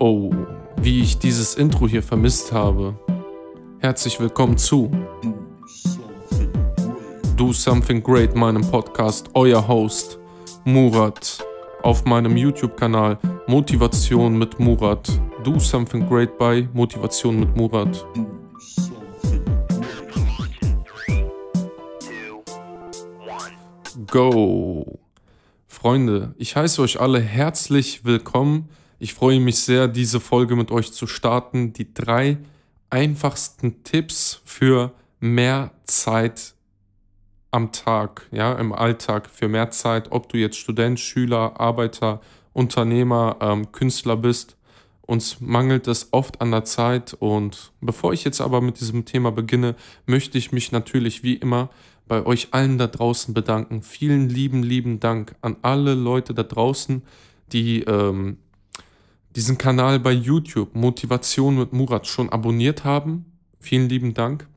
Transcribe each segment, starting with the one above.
Oh, wie ich dieses Intro hier vermisst habe. Herzlich willkommen zu Do Something Great, meinem Podcast, euer Host Murat. Auf meinem YouTube-Kanal Motivation mit Murat. Do Something Great bei Motivation mit Murat. Go! Freunde, ich heiße euch alle herzlich willkommen ich freue mich sehr, diese Folge mit euch zu starten. Die drei einfachsten Tipps für mehr Zeit am Tag, ja, im Alltag, für mehr Zeit, ob du jetzt Student, Schüler, Arbeiter, Unternehmer, ähm, Künstler bist. Uns mangelt es oft an der Zeit und bevor ich jetzt aber mit diesem Thema beginne, möchte ich mich natürlich wie immer bei euch allen da draußen bedanken. Vielen lieben, lieben Dank an alle Leute da draußen, die ähm, diesen Kanal bei YouTube Motivation mit Murat schon abonniert haben. Vielen lieben Dank.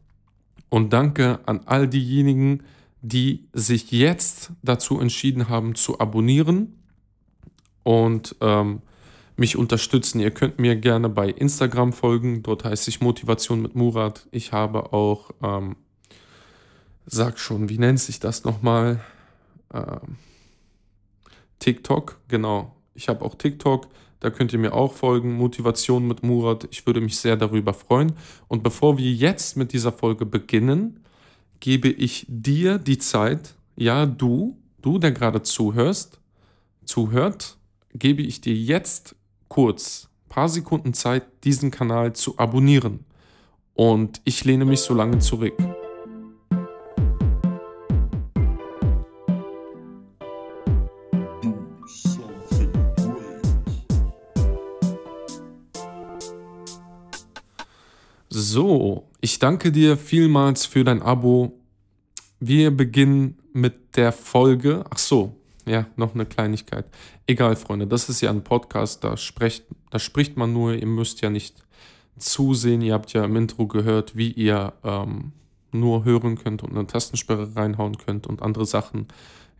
Und danke an all diejenigen, die sich jetzt dazu entschieden haben zu abonnieren und ähm, mich unterstützen. Ihr könnt mir gerne bei Instagram folgen. Dort heißt ich Motivation mit Murat. Ich habe auch, ähm, sag schon, wie nennt sich das nochmal? Ähm, TikTok, genau. Ich habe auch TikTok. Da könnt ihr mir auch folgen. Motivation mit Murat. Ich würde mich sehr darüber freuen. Und bevor wir jetzt mit dieser Folge beginnen, gebe ich dir die Zeit, ja, du, du, der gerade zuhörst, zuhört, gebe ich dir jetzt kurz paar Sekunden Zeit, diesen Kanal zu abonnieren. Und ich lehne mich so lange zurück. So, ich danke dir vielmals für dein Abo. Wir beginnen mit der Folge. Ach so, ja, noch eine Kleinigkeit. Egal, Freunde, das ist ja ein Podcast, da spricht, da spricht man nur, ihr müsst ja nicht zusehen. Ihr habt ja im Intro gehört, wie ihr ähm, nur hören könnt und eine Tastensperre reinhauen könnt und andere Sachen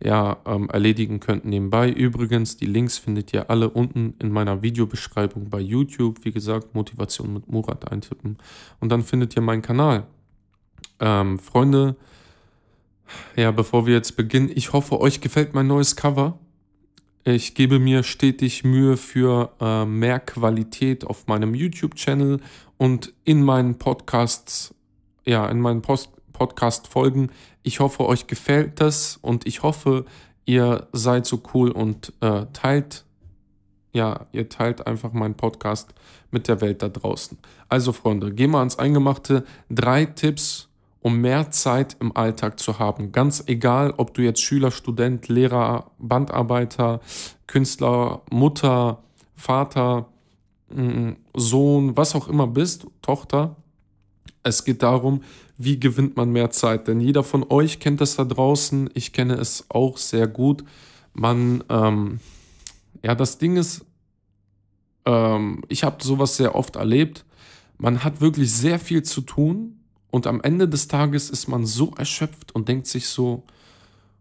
ja, ähm, erledigen könnt nebenbei. Übrigens, die Links findet ihr alle unten in meiner Videobeschreibung bei YouTube. Wie gesagt, Motivation mit Murat eintippen. Und dann findet ihr meinen Kanal. Ähm, Freunde, ja, bevor wir jetzt beginnen, ich hoffe, euch gefällt mein neues Cover. Ich gebe mir stetig Mühe für äh, mehr Qualität auf meinem YouTube-Channel und in meinen Podcasts, ja, in meinen Post Podcast-Folgen. Ich hoffe, euch gefällt das und ich hoffe, ihr seid so cool und äh, teilt, ja, ihr teilt einfach meinen Podcast mit der Welt da draußen. Also, Freunde, gehen wir ans Eingemachte. Drei Tipps, um mehr Zeit im Alltag zu haben. Ganz egal, ob du jetzt Schüler, Student, Lehrer, Bandarbeiter, Künstler, Mutter, Vater, mm, Sohn, was auch immer bist, Tochter. Es geht darum, wie gewinnt man mehr Zeit? Denn jeder von euch kennt das da draußen. Ich kenne es auch sehr gut. Man, ähm, ja, das Ding ist, ähm, ich habe sowas sehr oft erlebt. Man hat wirklich sehr viel zu tun und am Ende des Tages ist man so erschöpft und denkt sich so,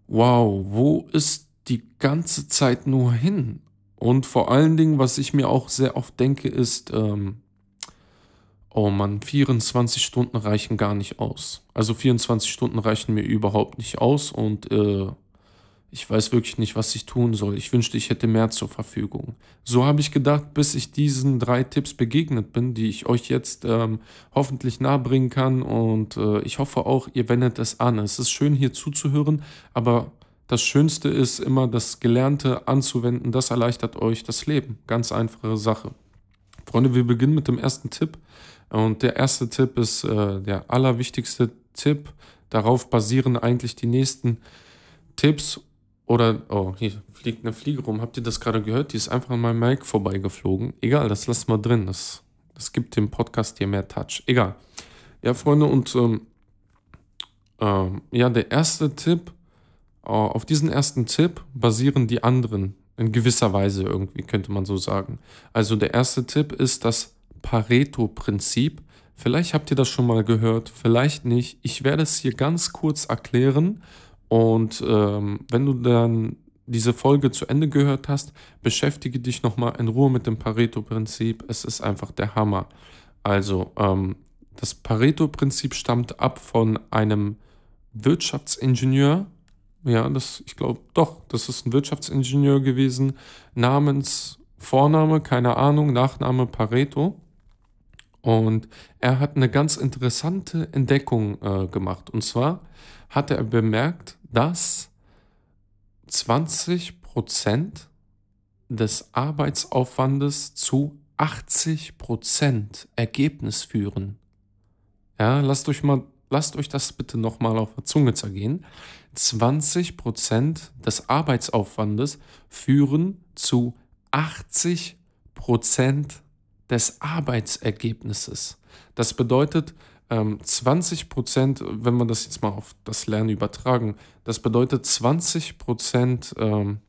wow, wo ist die ganze Zeit nur hin? Und vor allen Dingen, was ich mir auch sehr oft denke, ist, ähm, oh Mann, 24 Stunden reichen gar nicht aus. Also 24 Stunden reichen mir überhaupt nicht aus und äh, ich weiß wirklich nicht, was ich tun soll. Ich wünschte, ich hätte mehr zur Verfügung. So habe ich gedacht, bis ich diesen drei Tipps begegnet bin, die ich euch jetzt ähm, hoffentlich nahebringen kann. Und äh, ich hoffe auch, ihr wendet es an. Es ist schön, hier zuzuhören, aber das Schönste ist immer, das Gelernte anzuwenden. Das erleichtert euch das Leben. Ganz einfache Sache. Freunde, wir beginnen mit dem ersten Tipp. Und der erste Tipp ist äh, der allerwichtigste Tipp. Darauf basieren eigentlich die nächsten Tipps. Oder, oh, hier fliegt eine Fliege rum. Habt ihr das gerade gehört? Die ist einfach an meinem Mic vorbeigeflogen. Egal, das lassen wir drin. Das, das gibt dem Podcast hier mehr Touch. Egal. Ja, Freunde, und ähm, ähm, ja, der erste Tipp, äh, auf diesen ersten Tipp basieren die anderen. In gewisser Weise irgendwie, könnte man so sagen. Also der erste Tipp ist das Pareto-Prinzip. Vielleicht habt ihr das schon mal gehört, vielleicht nicht. Ich werde es hier ganz kurz erklären und ähm, wenn du dann diese Folge zu Ende gehört hast, beschäftige dich nochmal in Ruhe mit dem Pareto-Prinzip. Es ist einfach der Hammer. Also, ähm, das Pareto-Prinzip stammt ab von einem Wirtschaftsingenieur. Ja, das, ich glaube, doch, das ist ein Wirtschaftsingenieur gewesen, namens Vorname, keine Ahnung, Nachname Pareto. Und er hat eine ganz interessante Entdeckung äh, gemacht. Und zwar hat er bemerkt, dass 20% des Arbeitsaufwandes zu 80% Ergebnis führen. Ja, lasst euch mal, lasst euch das bitte nochmal auf der Zunge zergehen. 20% des Arbeitsaufwandes führen zu 80% des Arbeitsergebnisses. Das bedeutet, 20 ähm, Prozent, wenn wir das jetzt mal auf das Lernen übertragen, das bedeutet 20 Prozent ähm,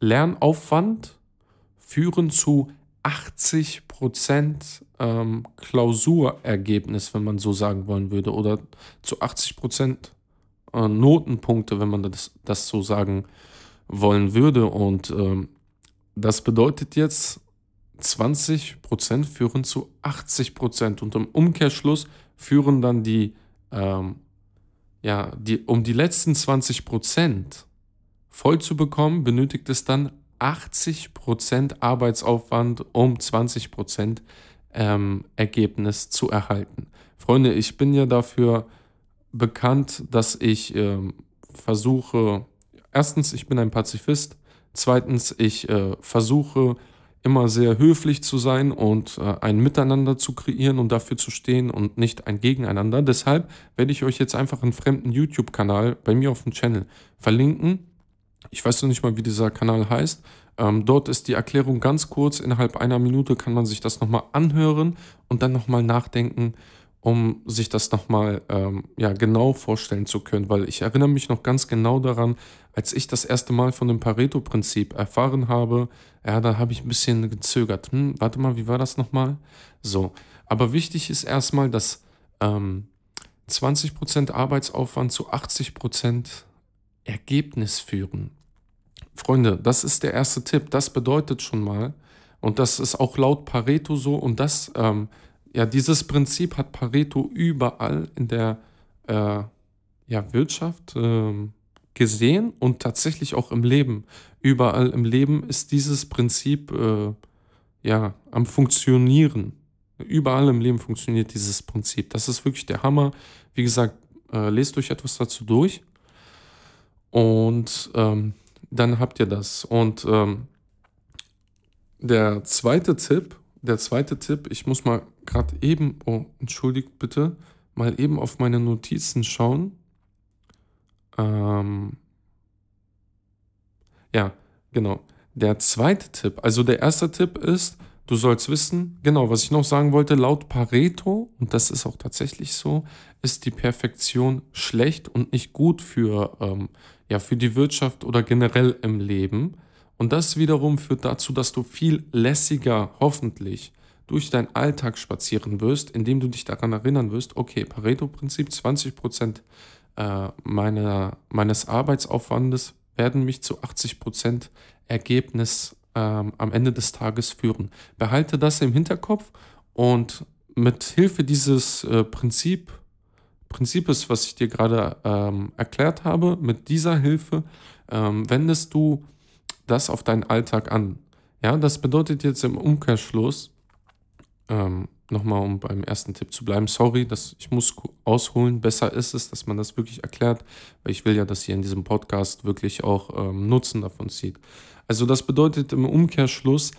Lernaufwand führen zu 80 Prozent ähm, Klausurergebnis, wenn man so sagen wollen würde, oder zu 80 Prozent äh, Notenpunkte, wenn man das, das so sagen wollen würde. Und das bedeutet jetzt, 20% führen zu 80% und im Umkehrschluss führen dann die, ähm, ja, die, um die letzten 20% voll zu bekommen, benötigt es dann 80% Arbeitsaufwand, um 20% ähm, Ergebnis zu erhalten. Freunde, ich bin ja dafür bekannt, dass ich ähm, versuche, erstens, ich bin ein Pazifist, zweitens, ich äh, versuche, immer sehr höflich zu sein und äh, ein Miteinander zu kreieren und dafür zu stehen und nicht ein Gegeneinander. Deshalb werde ich euch jetzt einfach einen fremden YouTube-Kanal bei mir auf dem Channel verlinken. Ich weiß noch nicht mal, wie dieser Kanal heißt. Ähm, dort ist die Erklärung ganz kurz. Innerhalb einer Minute kann man sich das nochmal anhören und dann nochmal nachdenken, um sich das nochmal ähm, ja, genau vorstellen zu können. Weil ich erinnere mich noch ganz genau daran, als ich das erste Mal von dem Pareto-Prinzip erfahren habe, ja, da habe ich ein bisschen gezögert. Hm, warte mal, wie war das nochmal? So, aber wichtig ist erstmal, dass ähm, 20% Arbeitsaufwand zu 80% Ergebnis führen. Freunde, das ist der erste Tipp. Das bedeutet schon mal, und das ist auch laut Pareto so, und das, ähm, ja, dieses Prinzip hat Pareto überall in der äh, ja, Wirtschaft, ähm, gesehen und tatsächlich auch im Leben. Überall im Leben ist dieses Prinzip äh, ja am Funktionieren. Überall im Leben funktioniert dieses Prinzip. Das ist wirklich der Hammer. Wie gesagt, äh, lest euch etwas dazu durch und ähm, dann habt ihr das. Und ähm, der zweite Tipp, der zweite Tipp, ich muss mal gerade eben, oh, entschuldigt bitte, mal eben auf meine Notizen schauen. Ähm, ja, genau. Der zweite Tipp, also der erste Tipp ist, du sollst wissen, genau, was ich noch sagen wollte, laut Pareto, und das ist auch tatsächlich so, ist die Perfektion schlecht und nicht gut für, ähm, ja, für die Wirtschaft oder generell im Leben. Und das wiederum führt dazu, dass du viel lässiger, hoffentlich, durch deinen Alltag spazieren wirst, indem du dich daran erinnern wirst, okay, Pareto-Prinzip, 20% äh, meine, meines Arbeitsaufwandes werden mich zu 80% Ergebnis ähm, am Ende des Tages führen. Behalte das im Hinterkopf und mit Hilfe dieses äh, Prinzip, Prinzips, was ich dir gerade ähm, erklärt habe, mit dieser Hilfe ähm, wendest du das auf deinen Alltag an. Ja, das bedeutet jetzt im Umkehrschluss, ähm, nochmal um beim ersten Tipp zu bleiben, sorry, dass ich muss ausholen. Besser ist es, dass man das wirklich erklärt, weil ich will ja, dass ihr in diesem Podcast wirklich auch ähm, Nutzen davon zieht. Also das bedeutet im Umkehrschluss,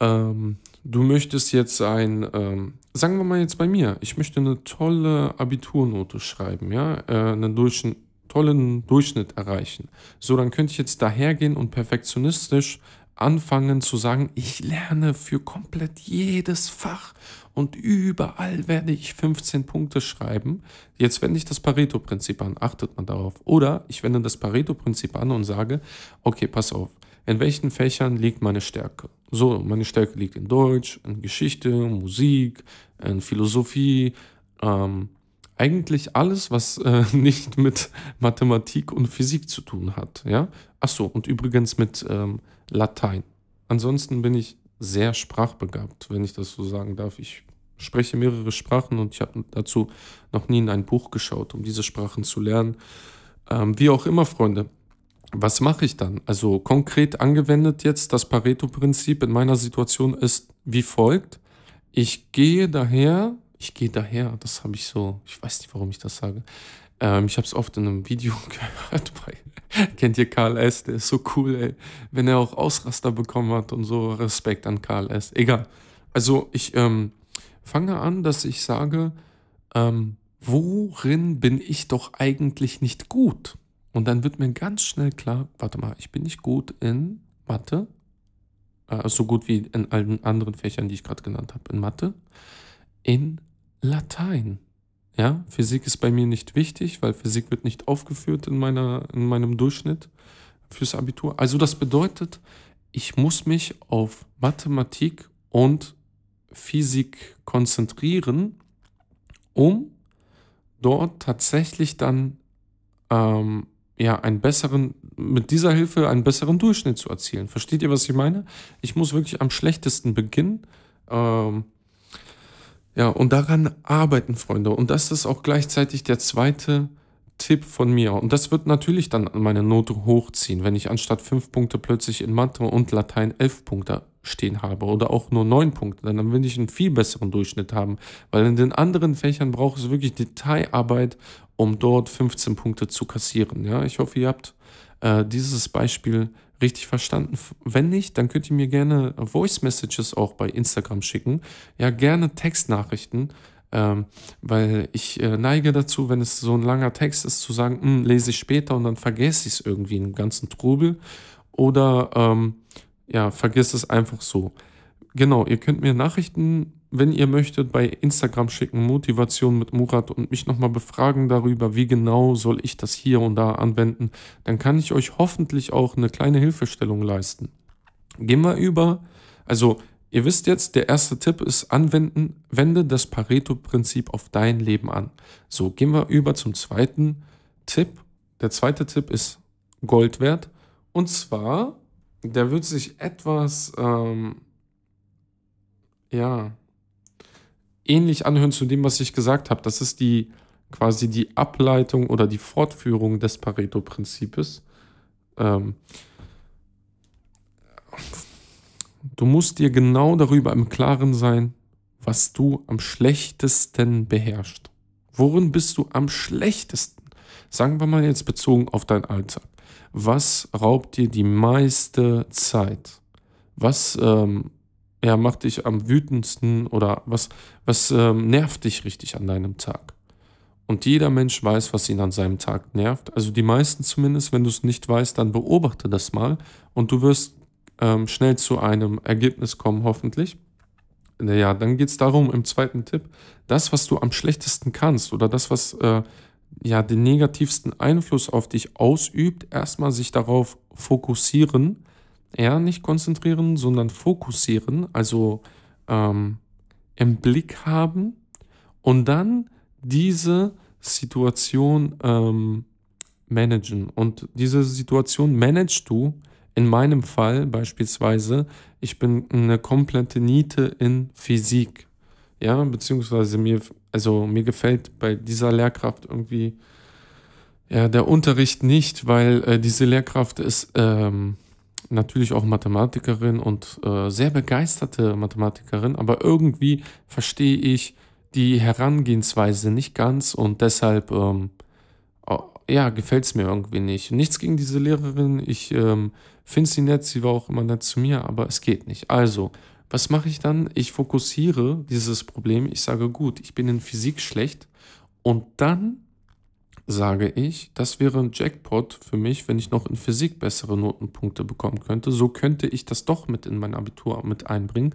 ähm, du möchtest jetzt ein, ähm, sagen wir mal jetzt bei mir, ich möchte eine tolle Abiturnote schreiben, ja, äh, einen Durchschnitt, tollen Durchschnitt erreichen. So, dann könnte ich jetzt dahergehen und perfektionistisch anfangen zu sagen, ich lerne für komplett jedes Fach und überall werde ich 15 Punkte schreiben. Jetzt wende ich das Pareto-Prinzip an, achtet man darauf. Oder ich wende das Pareto-Prinzip an und sage, okay, pass auf, in welchen Fächern liegt meine Stärke? So, meine Stärke liegt in Deutsch, in Geschichte, Musik, in Philosophie, ähm, eigentlich alles, was äh, nicht mit Mathematik und Physik zu tun hat. Ja? Achso, und übrigens mit ähm, Latein. Ansonsten bin ich sehr sprachbegabt, wenn ich das so sagen darf. Ich spreche mehrere Sprachen und ich habe dazu noch nie in ein Buch geschaut, um diese Sprachen zu lernen. Ähm, wie auch immer, Freunde. Was mache ich dann? Also konkret angewendet jetzt das Pareto-Prinzip in meiner Situation ist wie folgt. Ich gehe daher, ich gehe daher, das habe ich so, ich weiß nicht, warum ich das sage. Ähm, ich habe es oft in einem Video gehört bei, kennt ihr Karl S., der ist so cool, ey. Wenn er auch Ausraster bekommen hat und so, Respekt an Karl S. Egal. Also ich ähm, fange an, dass ich sage, ähm, worin bin ich doch eigentlich nicht gut? Und dann wird mir ganz schnell klar, warte mal, ich bin nicht gut in Mathe, äh, so gut wie in allen anderen Fächern, die ich gerade genannt habe, in Mathe, in Latein. Ja, Physik ist bei mir nicht wichtig, weil Physik wird nicht aufgeführt in, meiner, in meinem Durchschnitt fürs Abitur. Also das bedeutet, ich muss mich auf Mathematik und Physik konzentrieren, um dort tatsächlich dann ähm, ja einen besseren, mit dieser Hilfe einen besseren Durchschnitt zu erzielen. Versteht ihr, was ich meine? Ich muss wirklich am schlechtesten beginnen. Ähm, ja, und daran arbeiten, Freunde. Und das ist auch gleichzeitig der zweite Tipp von mir. Und das wird natürlich dann meine Note hochziehen, wenn ich anstatt fünf Punkte plötzlich in Mathe und Latein elf Punkte stehen habe oder auch nur neun Punkte, dann will ich einen viel besseren Durchschnitt haben, weil in den anderen Fächern braucht es wirklich Detailarbeit, um dort 15 Punkte zu kassieren. Ja, ich hoffe, ihr habt äh, dieses Beispiel richtig verstanden. Wenn nicht, dann könnt ihr mir gerne Voice Messages auch bei Instagram schicken. Ja, gerne Textnachrichten, ähm, weil ich äh, neige dazu, wenn es so ein langer Text ist, zu sagen, hm, lese ich später und dann vergesse ich es irgendwie in ganzen Trubel. Oder ähm, ja, vergiss es einfach so. Genau, ihr könnt mir Nachrichten, wenn ihr möchtet, bei Instagram schicken, Motivation mit Murat und mich nochmal befragen darüber, wie genau soll ich das hier und da anwenden. Dann kann ich euch hoffentlich auch eine kleine Hilfestellung leisten. Gehen wir über, also ihr wisst jetzt, der erste Tipp ist anwenden, wende das Pareto-Prinzip auf dein Leben an. So, gehen wir über zum zweiten Tipp. Der zweite Tipp ist Gold wert. Und zwar der wird sich etwas, ähm, ja, ähnlich anhören zu dem, was ich gesagt habe. Das ist die quasi die Ableitung oder die Fortführung des Pareto-Prinzips. Ähm, du musst dir genau darüber im Klaren sein, was du am schlechtesten beherrschst. Worin bist du am schlechtesten? Sagen wir mal jetzt bezogen auf deinen Alltag was raubt dir die meiste Zeit? Was ähm, ja, macht dich am wütendsten oder was, was ähm, nervt dich richtig an deinem Tag? Und jeder Mensch weiß, was ihn an seinem Tag nervt. Also die meisten zumindest, wenn du es nicht weißt, dann beobachte das mal und du wirst ähm, schnell zu einem Ergebnis kommen, hoffentlich. Ja, dann geht es darum, im zweiten Tipp, das, was du am schlechtesten kannst oder das, was äh, ja den negativsten Einfluss auf dich ausübt, erstmal sich darauf fokussieren, ja, nicht konzentrieren, sondern fokussieren, also ähm, im Blick haben und dann diese Situation ähm, managen. Und diese Situation managst du in meinem Fall beispielsweise, ich bin eine komplette Niete in Physik ja, beziehungsweise mir, also mir gefällt bei dieser Lehrkraft irgendwie ja, der Unterricht nicht, weil äh, diese Lehrkraft ist ähm, natürlich auch Mathematikerin und äh, sehr begeisterte Mathematikerin, aber irgendwie verstehe ich die Herangehensweise nicht ganz und deshalb ähm, ja, gefällt es mir irgendwie nicht. Nichts gegen diese Lehrerin, ich ähm, finde sie nett, sie war auch immer nett zu mir, aber es geht nicht. Also, was mache ich dann? Ich fokussiere dieses Problem. Ich sage, gut, ich bin in Physik schlecht. Und dann sage ich, das wäre ein Jackpot für mich, wenn ich noch in Physik bessere Notenpunkte bekommen könnte. So könnte ich das doch mit in mein Abitur mit einbringen.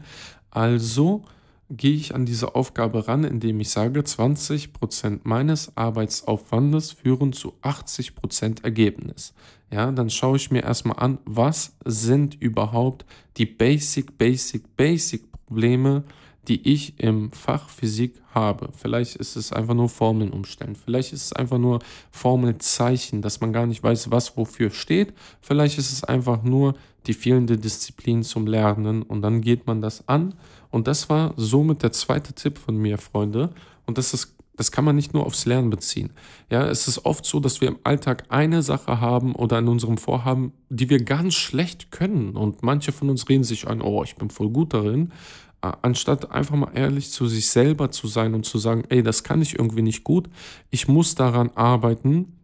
Also gehe ich an diese Aufgabe ran, indem ich sage, 20% meines Arbeitsaufwandes führen zu 80% Ergebnis. Ja, dann schaue ich mir erstmal an, was sind überhaupt die Basic, Basic, Basic Probleme, die ich im Fach Physik habe. Vielleicht ist es einfach nur Formeln umstellen. Vielleicht ist es einfach nur Formelzeichen, dass man gar nicht weiß, was wofür steht. Vielleicht ist es einfach nur die fehlende Disziplin zum Lernen und dann geht man das an. Und das war somit der zweite Tipp von mir, Freunde. Und das ist das kann man nicht nur aufs Lernen beziehen. Ja, es ist oft so, dass wir im Alltag eine Sache haben oder in unserem Vorhaben, die wir ganz schlecht können. Und manche von uns reden sich ein, oh, ich bin voll gut darin. Anstatt einfach mal ehrlich zu sich selber zu sein und zu sagen, ey, das kann ich irgendwie nicht gut. Ich muss daran arbeiten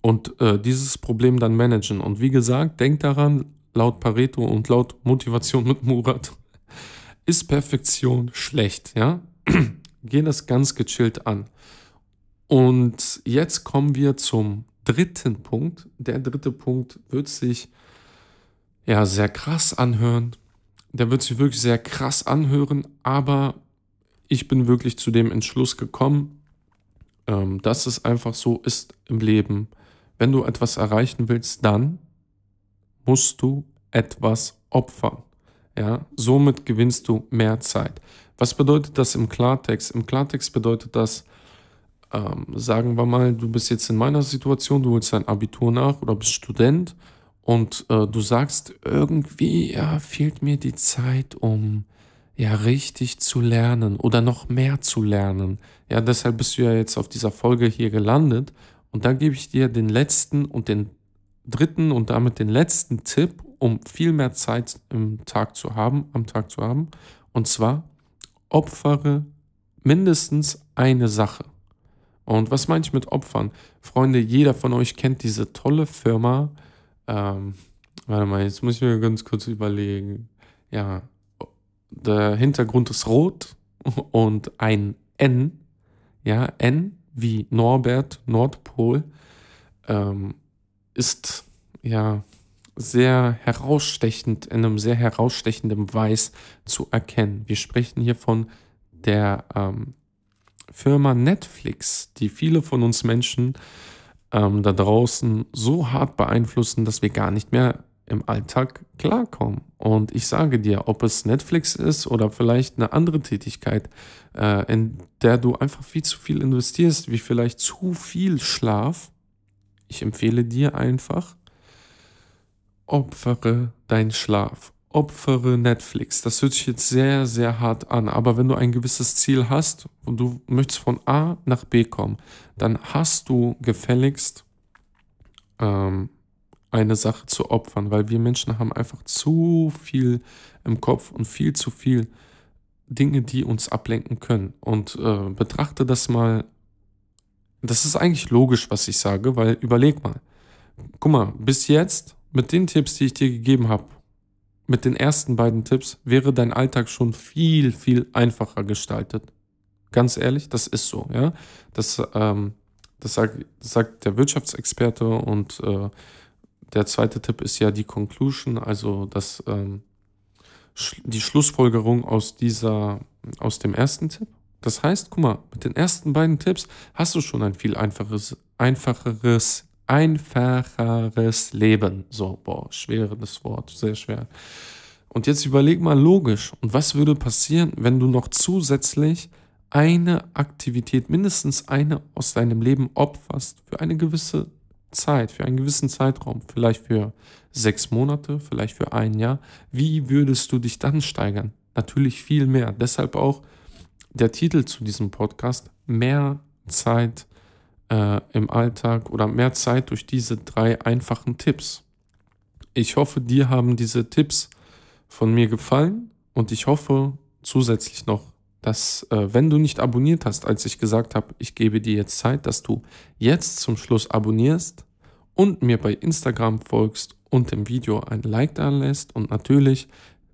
und äh, dieses Problem dann managen. Und wie gesagt, denkt daran, laut Pareto und laut Motivation mit Murat, ist Perfektion schlecht, ja? gehen das ganz gechillt an. Und jetzt kommen wir zum dritten Punkt. Der dritte Punkt wird sich ja sehr krass anhören. Der wird sich wirklich sehr krass anhören, aber ich bin wirklich zu dem Entschluss gekommen, ähm, dass es einfach so ist im Leben. Wenn du etwas erreichen willst, dann musst du etwas opfern. Ja, somit gewinnst du mehr Zeit. Was bedeutet das im Klartext? Im Klartext bedeutet das, ähm, sagen wir mal, du bist jetzt in meiner Situation, du holst dein Abitur nach oder bist Student und äh, du sagst, irgendwie ja, fehlt mir die Zeit, um ja richtig zu lernen oder noch mehr zu lernen. Ja, deshalb bist du ja jetzt auf dieser Folge hier gelandet und da gebe ich dir den letzten und den dritten und damit den letzten Tipp, um viel mehr Zeit im Tag zu haben, am Tag zu haben. Und zwar opfere mindestens eine Sache. Und was meine ich mit Opfern? Freunde, jeder von euch kennt diese tolle Firma. Ähm, warte mal, jetzt muss ich mir ganz kurz überlegen. Ja, der Hintergrund ist rot und ein N. Ja, N wie Norbert, Nordpol, ähm, ist ja sehr herausstechend, in einem sehr herausstechenden Weiß zu erkennen. Wir sprechen hier von der ähm, Firma Netflix, die viele von uns Menschen ähm, da draußen so hart beeinflussen, dass wir gar nicht mehr im Alltag klarkommen. Und ich sage dir, ob es Netflix ist oder vielleicht eine andere Tätigkeit, äh, in der du einfach viel zu viel investierst, wie vielleicht zu viel Schlaf, ich empfehle dir einfach, opfere deinen Schlaf, opfere Netflix. Das hört sich jetzt sehr, sehr hart an, aber wenn du ein gewisses Ziel hast und du möchtest von A nach B kommen, dann hast du gefälligst ähm, eine Sache zu opfern, weil wir Menschen haben einfach zu viel im Kopf und viel zu viel Dinge, die uns ablenken können. Und äh, betrachte das mal. Das ist eigentlich logisch, was ich sage, weil überleg mal. Guck mal, bis jetzt mit den Tipps, die ich dir gegeben habe, mit den ersten beiden Tipps, wäre dein Alltag schon viel, viel einfacher gestaltet. Ganz ehrlich, das ist so, ja. Das, ähm, das, sagt, sagt der Wirtschaftsexperte und äh, der zweite Tipp ist ja die Conclusion, also das, ähm, die Schlussfolgerung aus dieser, aus dem ersten Tipp. Das heißt, guck mal, mit den ersten beiden Tipps hast du schon ein viel einfaches, einfacheres einfacheres Leben. So, boah, schweres Wort, sehr schwer. Und jetzt überleg mal logisch, und was würde passieren, wenn du noch zusätzlich eine Aktivität, mindestens eine aus deinem Leben opferst für eine gewisse Zeit, für einen gewissen Zeitraum, vielleicht für sechs Monate, vielleicht für ein Jahr. Wie würdest du dich dann steigern? Natürlich viel mehr. Deshalb auch der Titel zu diesem Podcast, mehr Zeit äh, im Alltag oder mehr Zeit durch diese drei einfachen Tipps. Ich hoffe, dir haben diese Tipps von mir gefallen und ich hoffe zusätzlich noch, dass äh, wenn du nicht abonniert hast, als ich gesagt habe, ich gebe dir jetzt Zeit, dass du jetzt zum Schluss abonnierst und mir bei Instagram folgst und dem Video ein Like da lässt und natürlich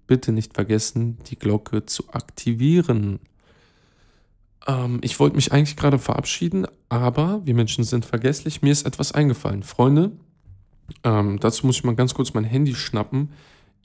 bitte nicht vergessen, die Glocke zu aktivieren. Ähm, ich wollte mich eigentlich gerade verabschieden, aber wir Menschen sind vergesslich. Mir ist etwas eingefallen. Freunde, ähm, dazu muss ich mal ganz kurz mein Handy schnappen.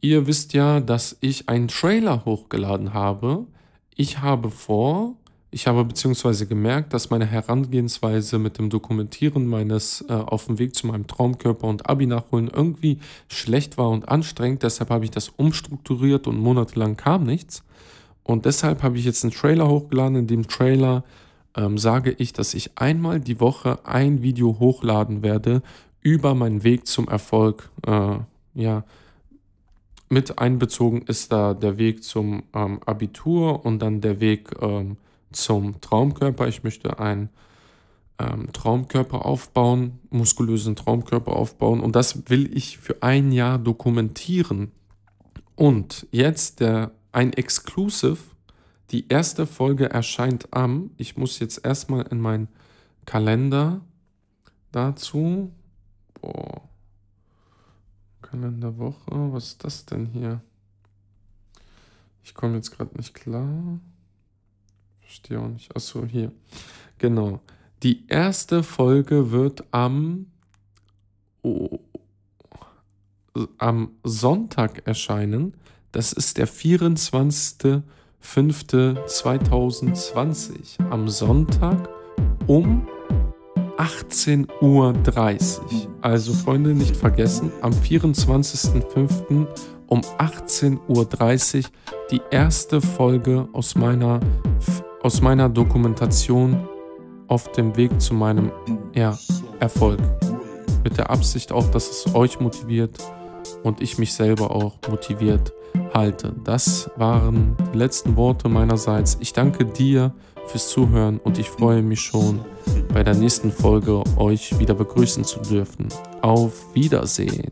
Ihr wisst ja, dass ich einen Trailer hochgeladen habe. Ich habe vor, ich habe beziehungsweise gemerkt, dass meine Herangehensweise mit dem Dokumentieren meines äh, auf dem Weg zu meinem Traumkörper und Abi nachholen irgendwie schlecht war und anstrengend. Deshalb habe ich das umstrukturiert und monatelang kam nichts. Und deshalb habe ich jetzt einen Trailer hochgeladen. In dem Trailer ähm, sage ich, dass ich einmal die Woche ein Video hochladen werde über meinen Weg zum Erfolg. Äh, ja, mit einbezogen ist da der Weg zum ähm, Abitur und dann der Weg ähm, zum Traumkörper. Ich möchte einen ähm, Traumkörper aufbauen, muskulösen Traumkörper aufbauen und das will ich für ein Jahr dokumentieren. Und jetzt der ein Exclusive. Die erste Folge erscheint am, ich muss jetzt erstmal in meinen Kalender dazu. Boah. Kalenderwoche, was ist das denn hier? Ich komme jetzt gerade nicht klar. Verstehe auch nicht. Achso, hier. Genau. Die erste Folge wird am, oh, am Sonntag erscheinen. Das ist der 24.05.2020. Am Sonntag um 18.30 Uhr. Also Freunde, nicht vergessen, am 24.05. um 18.30 Uhr die erste Folge aus meiner, aus meiner Dokumentation auf dem Weg zu meinem ja, Erfolg. Mit der Absicht auch, dass es euch motiviert und ich mich selber auch motiviert halte. Das waren die letzten Worte meinerseits. Ich danke dir fürs Zuhören und ich freue mich schon, bei der nächsten Folge euch wieder begrüßen zu dürfen. Auf Wiedersehen.